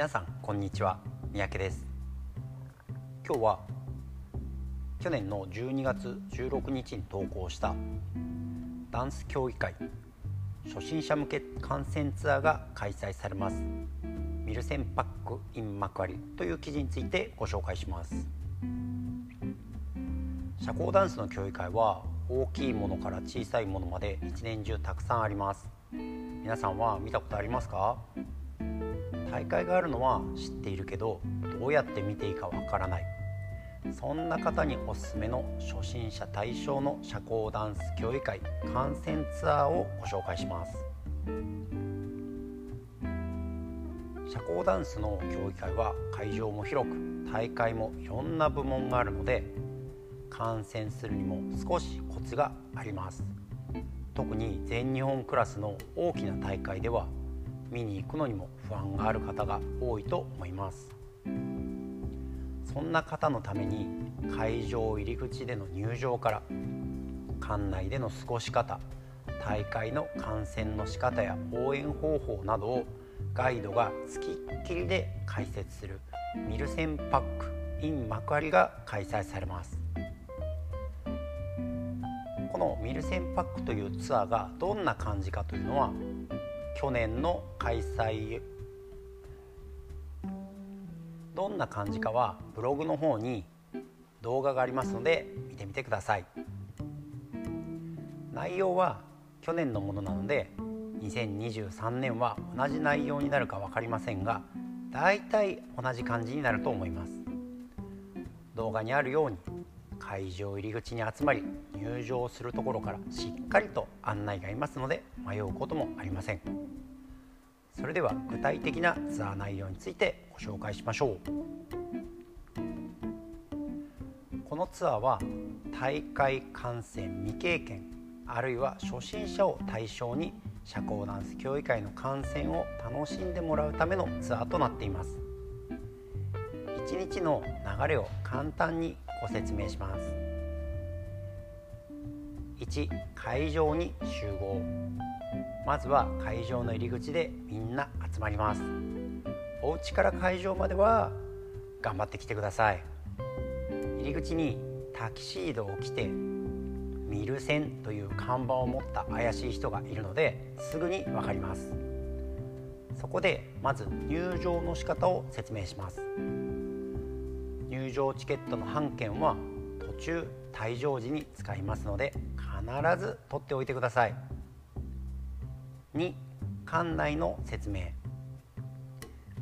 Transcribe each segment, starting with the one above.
皆さんこんにちは三宅です。今日は去年の12月16日に投稿したダンス競技会初心者向け観戦ツアーが開催されますミルセンパックイン幕張という記事についてご紹介します社交ダンスの競技会は大きいものから小さいものまで一年中たくさんあります。皆さんは見たことありますか？大会があるのは知っているけどどうやって見ていいかわからない。そんな方におすすめの初心者対象の社交ダンス競技会観戦ツアーをご紹介します。社交ダンスの競技会は会場も広く大会もいろんな部門があるので観戦するにも少しコツがあります。特に全日本クラスの大きな大会では見に行くのにも不安がある方が多いと思います。そんな方のために会場入り口での入場から館内での過ごし方大会の観戦の仕方や応援方法などをガイドがつきっきりで解説するミルセンパック in 幕張が開催されます。このミルセンパックというツアーがどんな感じかというのは去年の開催。どんな感じかはブログの方に動画がありますので見てみてください。内容は去年のものなので2023年は同じ内容になるか分かりませんがだいたい同じ感じになると思います。動画にあるように会場入り口に集まり入場するところからしっかりと案内がいますので迷うこともありません。それでは具体的なツアー内容についてご紹介しましょう。このツアーは大会観戦未経験あるいは初心者を対象に社交ダンス競技会の観戦を楽しんでもらうためのツアーとなっています。1日の流れを簡単にご説明します。1会場に集合。まずは会場の入り口でみんな集まります。お家から会場までは頑張ってきてください。入り口にタキシードを着てミルセンという看板を持った怪しい人がいるのですぐに分かります。そこでまず入場の仕方を説明します。入場チケットの半券は途中退場時に使いますので必ず取っておいてください。2館内の説明。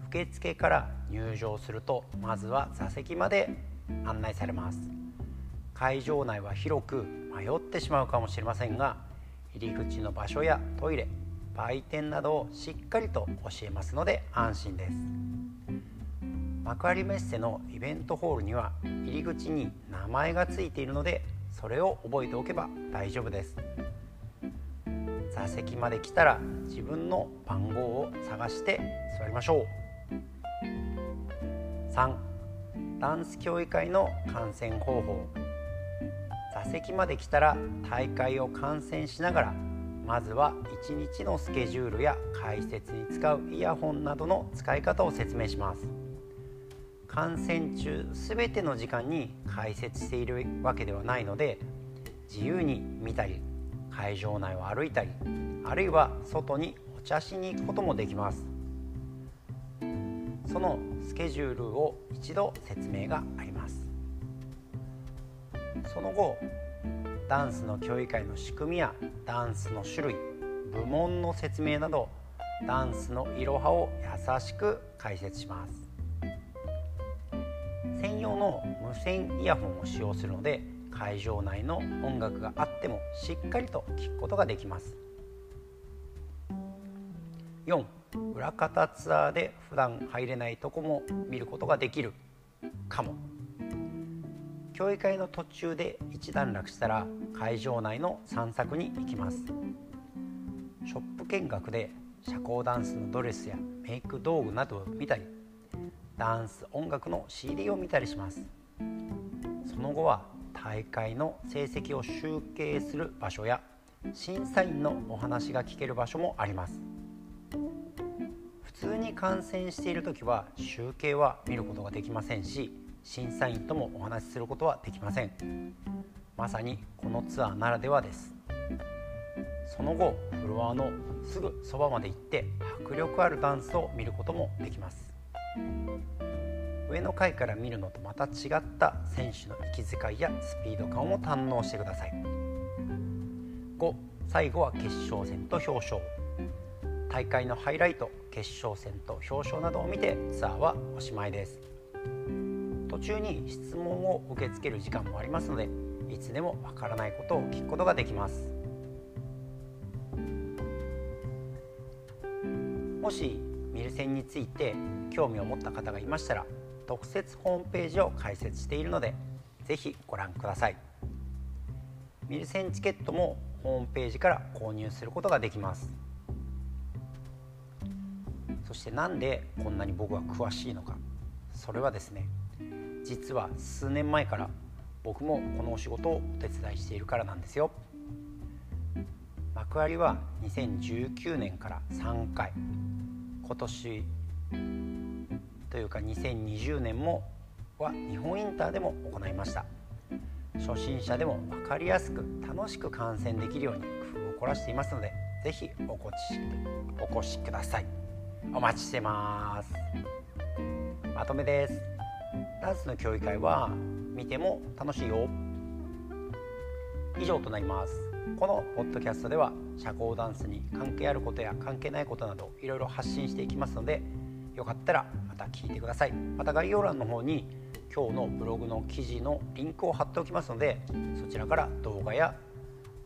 受付から入場するとまずは座席まで案内されます。会場内は広く迷ってしまうかもしれませんが入り口の場所やトイレ売店などをしっかりと教えますので安心です。幕張メッセのイベントホールには入り口に名前が付いているのでそれを覚えておけば大丈夫です。座席まで来たら自分の番号を探して座りましょう。3ダンス競技会の観戦方法。座席まで来たら大会を観戦しながらまずは1日のスケジュールや解説に使うイヤホンなどの使い方を説明します。観戦中全ての時間に解説しているわけではないので自由に見たり会場内を歩いたりあるいは外にお茶しに行くこともできます。そのスケジュールを一度説明があります。その後ダンスの競技会の仕組みやダンスの種類部門の説明などダンスのいろはを優しく解説します。専用の無線イヤホンを使用するので会場内の音楽があってもしっかりと聴くことができます。4裏方ツアーで普段入れないとこも見ることができるかも。競技会の途中で一段落したら会場内の散策に行きます。ショップ見学で社交ダンスのドレスやメイク道具などを見たりダンス音楽の CD を見たりします。その後は大会の成績を集計する場所や審査員のお話が聞ける場所もあります。普通に観戦している時は集計は見ることができませんし審査員ともお話しすることはできません。まさにこのツアーならではです。その後フロアのすぐそばまで行って迫力あるダンスを見ることもできます。上の階から見るのとまた違った選手の息遣いやスピード感を堪能してください。5最後は決勝戦と表彰。大会のハイライト決勝戦と表彰などを見てツアーはおしまいです。途中に質問を受け付ける時間もありますのでいつでもわからないことを聞くことができます。もしミル線について興味を持った方がいましたら特設ホームページを開設しているのでぜひご覧ください。ミル線チケットもホームページから購入することができます。そしてなんでこんなに僕は詳しいのか。それはですね実は数年前から僕もこのお仕事をお手伝いしているからなんですよ。幕張は2019年から3回今年というか2020年もは日本インターでも行いました。初心者でも分かりやすく楽しく観戦できるように工夫を凝らしていますので是非お越しお越しください。お待ちしてます。まとめです。ダンスの競技会は見ても楽しいよ。以上となります。このポッドキャストでは社交ダンスに関係あることや関係ないことなどいろいろ発信していきますのでよかったらまた聞いてください。また概要欄の方に今日のブログの記事のリンクを貼っておきますのでそちらから動画や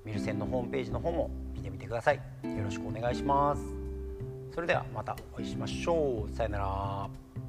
ミルセンのホームページの方も見てみてください。よろしくお願いします。それではまたお会いしましょう。さよなら。